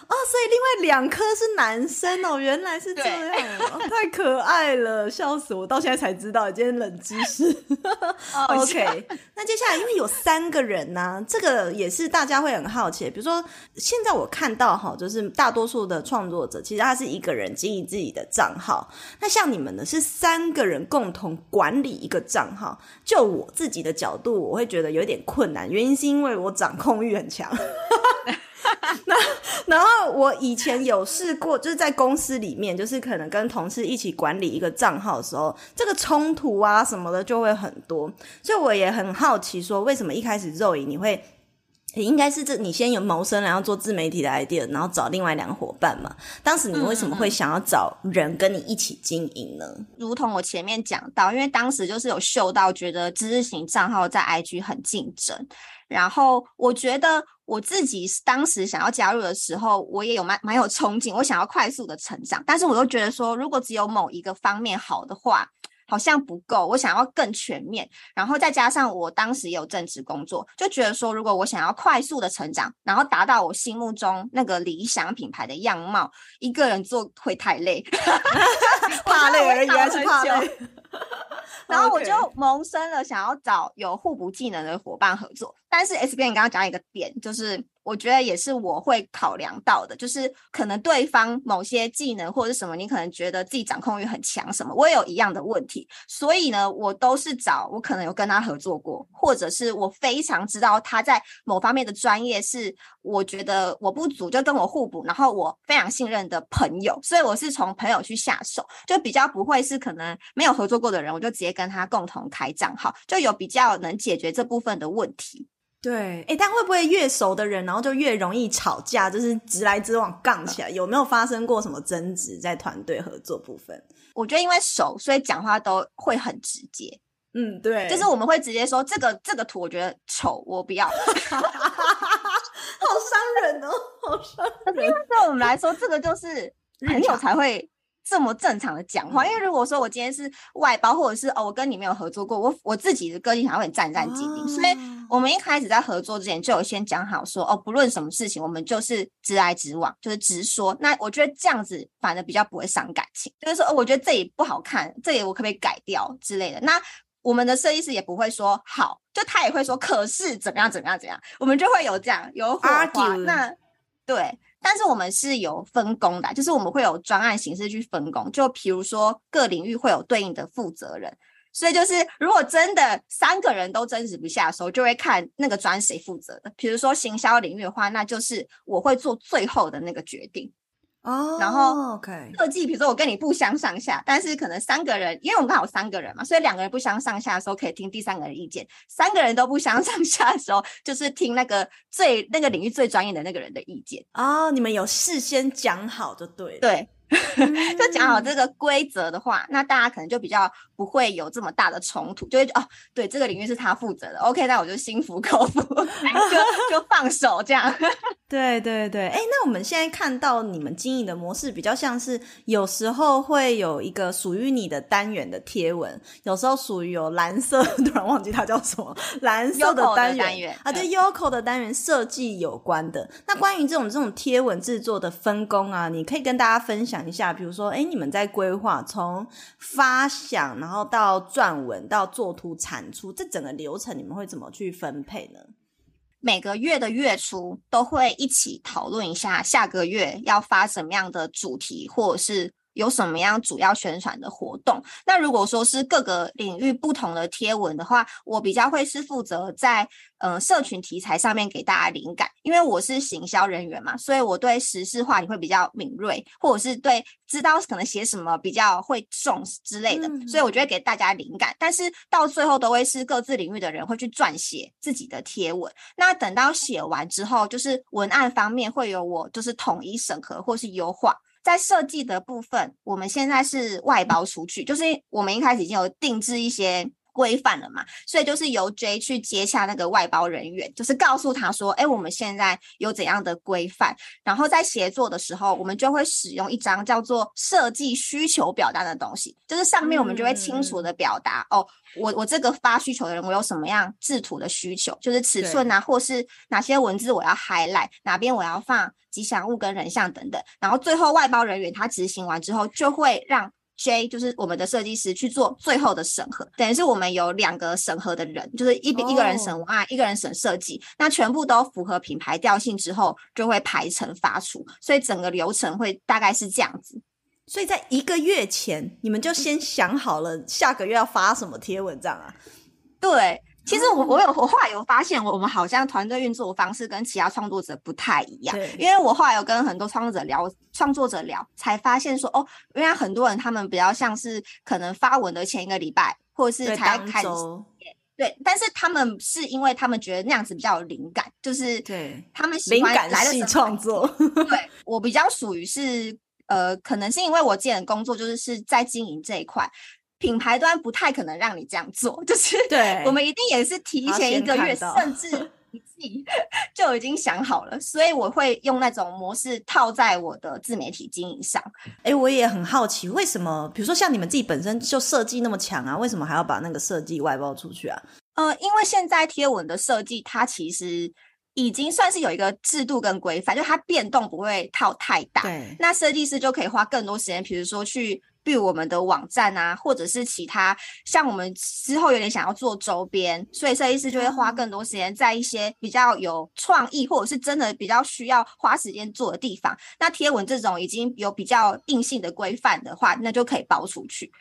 哦，所以另外两颗是男生哦，原来是这样，哦，太可爱了，笑死我！到现在才知道，今天冷知识。哦、OK，那接下来因为有三个人呢，啊，这个也是大家会很好奇，比如说现在我看到哈。就是大多数的创作者，其实他是一个人经营自己的账号。那像你们呢，是三个人共同管理一个账号。就我自己的角度，我会觉得有点困难，原因是因为我掌控欲很强。那然后我以前有试过，就是在公司里面，就是可能跟同事一起管理一个账号的时候，这个冲突啊什么的就会很多。所以我也很好奇，说为什么一开始肉饮你会？也应该是这，你先有谋生，然后做自媒体的 idea，然后找另外两个伙伴嘛。当时你为什么会想要找人跟你一起经营呢？嗯，如同我前面讲到，因为当时就是有嗅到，觉得知识型账号在 IG 很竞争。然后我觉得我自己当时想要加入的时候，我也有蛮蛮有憧憬，我想要快速的成长。但是我又觉得说，如果只有某一个方面好的话，好像不够，我想要更全面，然后再加上我当时也有正职工作，就觉得说，如果我想要快速的成长，然后达到我心目中那个理想品牌的样貌，一个人做会太累，怕累而已，还是怕累。然后我就萌生了想要找有互补技能的伙伴合作，但是 S 编你刚刚讲一个点，就是。我觉得也是我会考量到的，就是可能对方某些技能或者是什么，你可能觉得自己掌控欲很强，什么我也有一样的问题，所以呢，我都是找我可能有跟他合作过，或者是我非常知道他在某方面的专业是我觉得我不足，就跟我互补，然后我非常信任的朋友，所以我是从朋友去下手，就比较不会是可能没有合作过的人，我就直接跟他共同开账号，就有比较能解决这部分的问题。对，哎，但会不会越熟的人，然后就越容易吵架，就是直来直往杠起来？有没有发生过什么争执在团队合作部分？我觉得因为熟，所以讲话都会很直接。嗯，对，就是我们会直接说这个这个图我觉得丑，我不要。好伤人哦，好伤人。因为对我们来说，这个就是朋友才会。这么正常的讲话，因为如果说我今天是外包，或者是哦，我跟你没有合作过，我我自己的个性才会很战战兢兢。所以，我们一开始在合作之前就有先讲好说，哦，不论什么事情，我们就是直来直往，就是直说。那我觉得这样子反而比较不会伤感情，就是说，哦，我觉得这里不好看，这里我可不可以改掉之类的。那我们的设计师也不会说好，就他也会说可是怎么样怎么样怎么样，我们就会有这样有火花。Argue. 那对，但是我们是有分工的，就是我们会有专案形式去分工。就比如说各领域会有对应的负责人，所以就是如果真的三个人都争执不下的时候，就会看那个专谁负责的。比如说行销领域的话，那就是我会做最后的那个决定。哦，然后设计，比如说我跟你不相上下，但是可能三个人，因为我们刚好三个人嘛，所以两个人不相上下的时候可以听第三个人意见，三个人都不相上下的时候，就是听那个最那个领域最专业的那个人的意见。哦，你们有事先讲好就对了。对。就讲好这个规则的话，那大家可能就比较不会有这么大的冲突，就会哦，对，这个领域是他负责的，OK，那我就心服口服，就 就放手这样。对 对对，哎，那我们现在看到你们经营的模式比较像是，有时候会有一个属于你的单元的贴文，有时候属于有蓝色，突然忘记它叫什么，蓝色的单元，啊，对，Yoko 的单元设计有关的。那关于这种这种贴文制作的分工啊，你可以跟大家分享一下，比如说，哎，你们在规划从发想，然后到撰文，到作图产出，这整个流程你们会怎么去分配呢？每个月的月初都会一起讨论一下下个月要发什么样的主题，或者是。有什么样主要宣传的活动？那如果说是各个领域不同的贴文的话，我比较会是负责在呃社群题材上面给大家灵感，因为我是行销人员嘛，所以我对时事话题会比较敏锐，或者是对知道可能写什么比较会重之类的，所以我就会给大家灵感。但是到最后都会是各自领域的人会去撰写自己的贴文。那等到写完之后，就是文案方面会有我就是统一审核或是优化。在设计的部分，我们现在是外包出去，就是我们一开始已经有定制一些规范了嘛，所以就是由 J 去接洽那个外包人员，就是告诉他说，哎，我们现在有怎样的规范，然后在协作的时候，我们就会使用一张叫做设计需求表单的东西，就是上面我们就会清楚的表达，嗯、哦，我我这个发需求的人，我有什么样制图的需求，就是尺寸啊，或是哪些文字我要 highlight，哪边我要放。吉祥物跟人像等等，然后最后外包人员他执行完之后，就会让 J 就是我们的设计师去做最后的审核，等于是我们有两个审核的人，就是一边一个人审文案，一个人审设计，那全部都符合品牌调性之后，就会排成发出，所以整个流程会大概是这样子。所以在一个月前，你们就先想好了下个月要发什么贴文这样啊？对。其实我我有我后来有发现，我们好像团队运作方式跟其他创作者不太一样。因为我后来有跟很多创作者聊，创作者聊才发现说，哦，原来很多人他们比较像是可能发文的前一个礼拜，或者是才开始对，但是他们是因为他们觉得那样子比较有灵感，就是对他们喜欢来的创作。对，我比较属于是呃，可能是因为我之前的工作就是是在经营这一块。品牌端不太可能让你这样做，就是对，我们一定也是提前一个月，甚至你自己就已经想好了，所以我会用那种模式套在我的自媒体经营上。哎，我也很好奇，为什么比如说像你们自己本身就设计那么强啊，为什么还要把那个设计外包出去啊？呃，因为现在贴文的设计，它其实已经算是有一个制度跟规范，就它变动不会套太大。对，那设计师就可以花更多时间，比如说去。比如我们的网站啊，或者是其他，像我们之后有点想要做周边，所以设计师就会花更多时间在一些比较有创意，或者是真的比较需要花时间做的地方。那贴文这种已经有比较硬性的规范的话，那就可以包出去。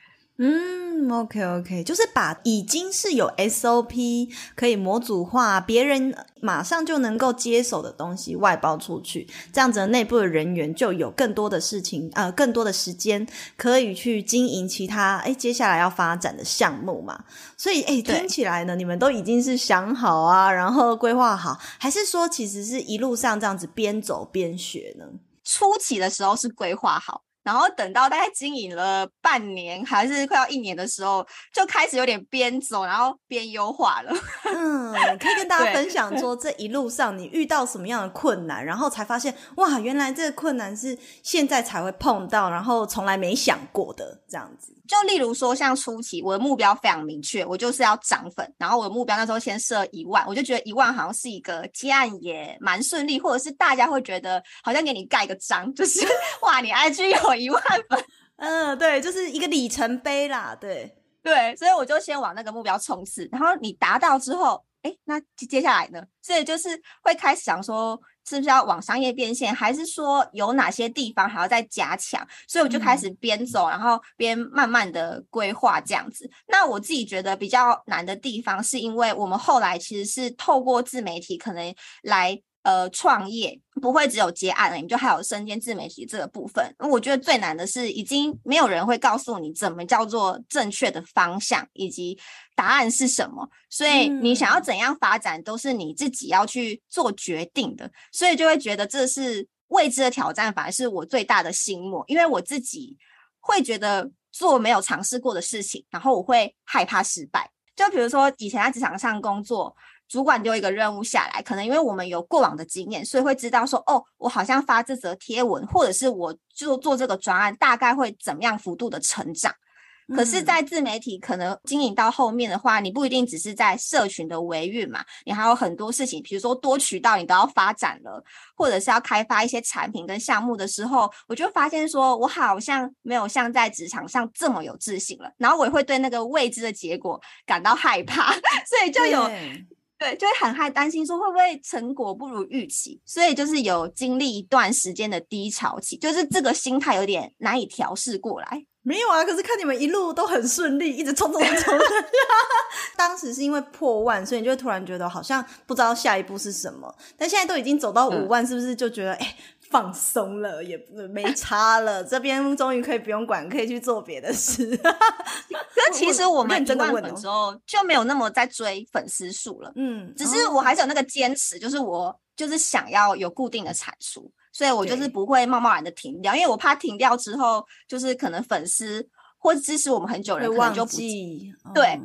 嗯，OK OK，就是把已经是有 SOP 可以模组化，别人马上就能够接手的东西外包出去，这样子内部的人员就有更多的事情，呃，更多的时间可以去经营其他，哎，接下来要发展的项目嘛。所以，哎，听起来呢，你们都已经是想好啊，然后规划好，还是说其实是一路上这样子边走边学呢？初期的时候是规划好。然后等到大概经营了半年，还是快要一年的时候，就开始有点边走，然后边优化了。嗯，可以跟大家分享说，这一路上你遇到什么样的困难，然后才发现哇，原来这个困难是现在才会碰到，然后从来没想过的这样子。就例如说，像初期我的目标非常明确，我就是要涨粉，然后我的目标那时候先设一万，我就觉得一万好像是一个接案也蛮顺利，或者是大家会觉得好像给你盖个章，就是 哇，你 IG 有一万粉，嗯，对，就是一个里程碑啦，对对，所以我就先往那个目标冲刺，然后你达到之后，哎，那接下来呢？所以就是会开始想说，是不是要往商业变现，还是说有哪些地方还要再加强？所以我就开始边走，然后边慢慢的规划这样子。那我自己觉得比较难的地方，是因为我们后来其实是透过自媒体可能来。呃，创业不会只有接案了，你就还有身兼自媒体这个部分。我觉得最难的是，已经没有人会告诉你怎么叫做正确的方向以及答案是什么，所以你想要怎样发展，都是你自己要去做决定的。所以就会觉得这是未知的挑战，反而是我最大的心魔，因为我自己会觉得做没有尝试过的事情，然后我会害怕失败。就比如说以前在职场上工作。主管丢一个任务下来，可能因为我们有过往的经验，所以会知道说，哦，我好像发这则贴文，或者是我就做这个专案，大概会怎么样幅度的成长。可是，在自媒体可能经营到后面的话，你不一定只是在社群的维运嘛，你还有很多事情，比如说多渠道你都要发展了，或者是要开发一些产品跟项目的时候，我就发现说我好像没有像在职场上这么有自信了，然后我也会对那个未知的结果感到害怕，所以就有。对，就会很害担心说会不会成果不如预期，所以就是有经历一段时间的低潮期，就是这个心态有点难以调试过来。没有啊，可是看你们一路都很顺利，一直冲冲冲冲。当时是因为破万，所以你就突然觉得好像不知道下一步是什么。但现在都已经走到五万，是不是就觉得哎？嗯放松了，也没差了。这边终于可以不用管，可以去做别的事。其实我们一万粉之后就没有那么在追粉丝数了。嗯，只是我还是有那个坚持，就是我就是想要有固定的产出，所以我就是不会贸贸然的停掉，因为我怕停掉之后，就是可能粉丝或支持我们很久的人可能就不记。对。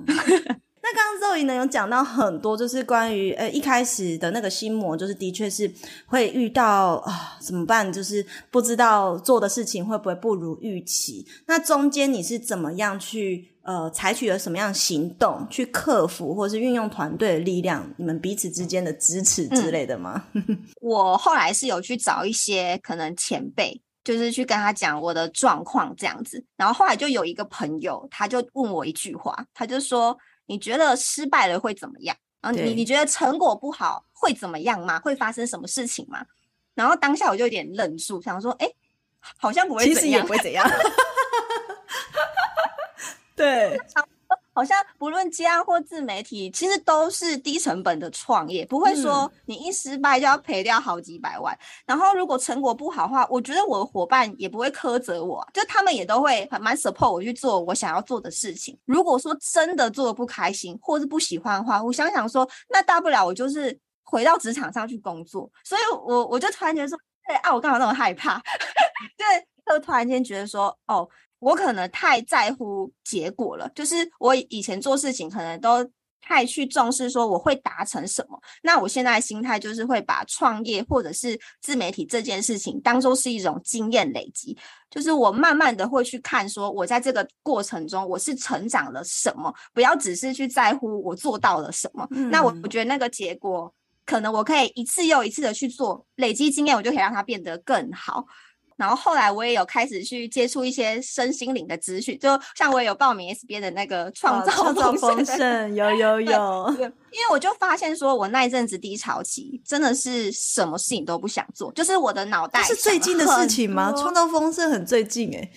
那刚刚 Zoe 呢有讲到很多，就是关于呃一开始的那个心魔，就是的确是会遇到啊怎么办？就是不知道做的事情会不会不如预期。那中间你是怎么样去呃采取了什么样的行动去克服，或是运用团队的力量，你们彼此之间的支持之类的吗？嗯、我后来是有去找一些可能前辈，就是去跟他讲我的状况这样子。然后后来就有一个朋友，他就问我一句话，他就说。你觉得失败了会怎么样？然后你你觉得成果不好会怎么样吗？会发生什么事情吗？然后当下我就有点愣住，想说，哎，好像不会怎样，其实也不会怎样。对。好像不论接案或自媒体，其实都是低成本的创业，不会说你一失败就要赔掉好几百万。嗯、然后如果成果不好的话，我觉得我的伙伴也不会苛责我，就他们也都会很蛮 support 我去做我想要做的事情。如果说真的做的不开心或是不喜欢的话，我想想说，那大不了我就是回到职场上去工作。所以我我就突然觉得说，对啊，我干嘛那么害怕？对，就突然间觉得说，哦。我可能太在乎结果了，就是我以前做事情可能都太去重视说我会达成什么。那我现在心态就是会把创业或者是自媒体这件事情当做是一种经验累积，就是我慢慢的会去看说我在这个过程中我是成长了什么，不要只是去在乎我做到了什么。嗯。那我我觉得那个结果可能我可以一次又一次的去做，累积经验，我就可以让它变得更好。然后后来我也有开始去接触一些身心灵的资讯，就像我也有报名 SBA 的那个创造创造丰盛，有 有有。因为我就发现说，我那一阵子低潮期真的是什么事情都不想做，就是我的脑袋是最近的事情吗？创造丰盛很最近哎、欸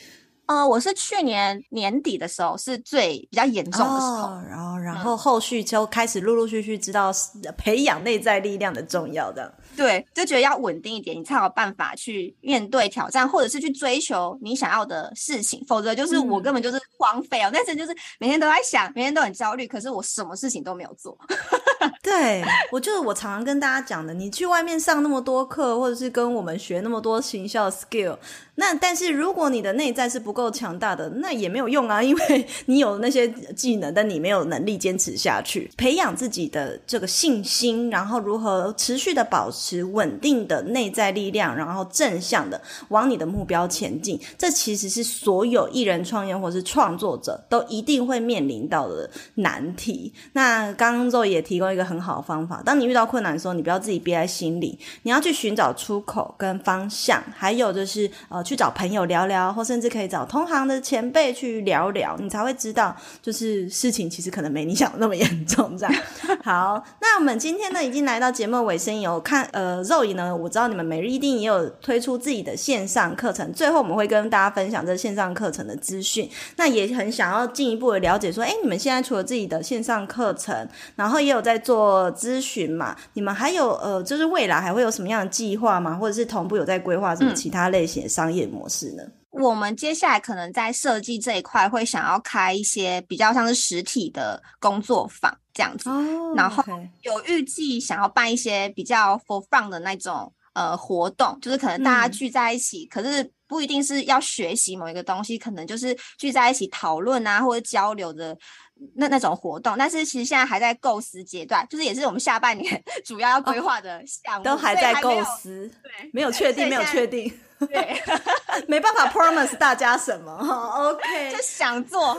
呃，我是去年年底的时候是最比较严重的时候，哦、然后然后后续就开始陆陆续续知道培养内在力量的重要的，对，就觉得要稳定一点，你才有办法去面对挑战，或者是去追求你想要的事情，否则就是我根本就是荒废哦，但是就是每天都在想，每天都很焦虑，可是我什么事情都没有做。对，我就是我常常跟大家讲的，你去外面上那么多课，或者是跟我们学那么多行销 skill。那但是如果你的内在是不够强大的，那也没有用啊，因为 你有那些技能，但你没有能力坚持下去，培养自己的这个信心，然后如何持续的保持稳定的内在力量，然后正向的往你的目标前进，这其实是所有艺人创业或是创作者都一定会面临到的难题。那刚刚周也提供一个很好的方法，当你遇到困难的时候，你不要自己憋在心里，你要去寻找出口跟方向，还有就是呃。去找朋友聊聊，或甚至可以找同行的前辈去聊聊，你才会知道，就是事情其实可能没你想的那么严重。这样，好，那我们今天呢已经来到节目尾声，有看呃肉姨呢，我知道你们每日一定也有推出自己的线上课程，最后我们会跟大家分享这线上课程的资讯。那也很想要进一步的了解，说，哎，你们现在除了自己的线上课程，然后也有在做咨询嘛？你们还有呃，就是未来还会有什么样的计划吗？或者是同步有在规划什么其他类型的商业模式呢？嗯我们接下来可能在设计这一块会想要开一些比较像是实体的工作坊这样子，oh. 然后有预计想要办一些比较 for fun 的那种呃活动，就是可能大家聚在一起，嗯、可是不一定是要学习某一个东西，可能就是聚在一起讨论啊或者交流的那那种活动。但是其实现在还在构思阶段，就是也是我们下半年 主要要规划的项目，都还在构思，对，没有确定，没有确定。对，没办法 promise 大家什么哈，OK，就想做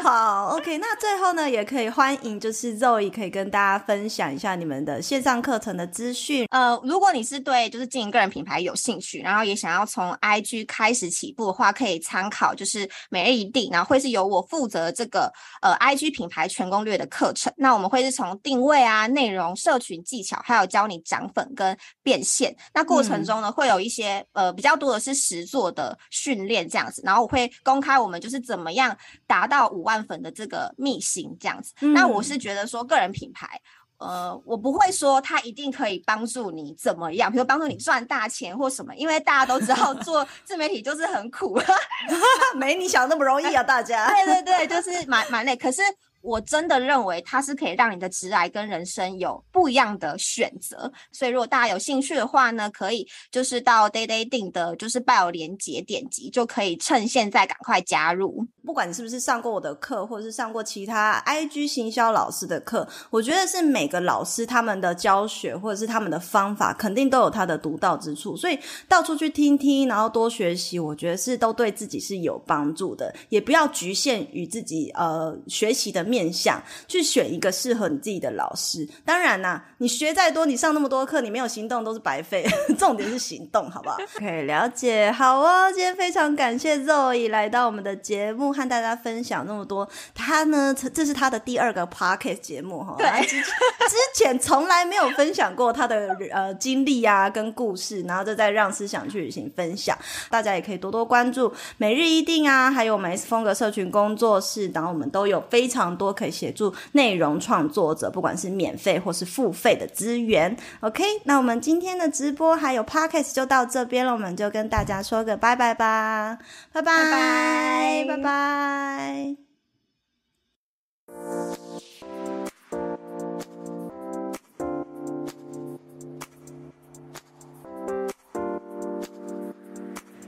好，OK。那最后呢，也可以欢迎就是 Zoe 可以跟大家分享一下你们的线上课程的资讯。呃，如果你是对就是经营个人品牌有兴趣，然后也想要从 IG 开始起步的话，可以参考就是每日一定，然后会是由我负责这个呃 IG 品牌全攻略的课程。那我们会是从定位啊、内容、社群技巧，还有教你涨粉跟变现。那过程中呢，嗯、会有一些呃比较。多的是实做的训练这样子，然后我会公开我们就是怎么样达到五万粉的这个秘辛这样子。嗯、那我是觉得说个人品牌，呃，我不会说它一定可以帮助你怎么样，比如帮助你赚大钱或什么，因为大家都知道做 自媒体就是很苦，没你想那么容易啊，大家。对对对，就是蛮蛮累，可是。我真的认为它是可以让你的职涯跟人生有不一样的选择，所以如果大家有兴趣的话呢，可以就是到 Day Day 定的，就是拜有连结点击，就可以趁现在赶快加入。不管你是不是上过我的课，或者是上过其他 IG 行销老师的课，我觉得是每个老师他们的教学或者是他们的方法，肯定都有他的独到之处。所以到处去听听，然后多学习，我觉得是都对自己是有帮助的。也不要局限于自己呃学习的面向，去选一个适合你自己的老师。当然啦，你学再多，你上那么多课，你没有行动都是白费。重点是行动，好不好？可以了解。好哦，今天非常感谢 Zoe 来到我们的节目，和大家分享那么多。他呢，这是他的第二个 Podcast 节目哈。对，之之前从来没有分享过他的呃经历啊跟故事，然后就在让思想去旅行分享。大家也可以多多关注每日一定啊，还有我们 S 风格社群工作室，然后我们都有非常多。可以协助内容创作者，不管是免费或是付费的资源。OK，那我们今天的直播还有 Podcast 就到这边了，我们就跟大家说个拜拜吧，拜拜拜拜拜拜。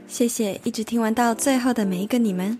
谢谢一直听完到最后的每一个你们。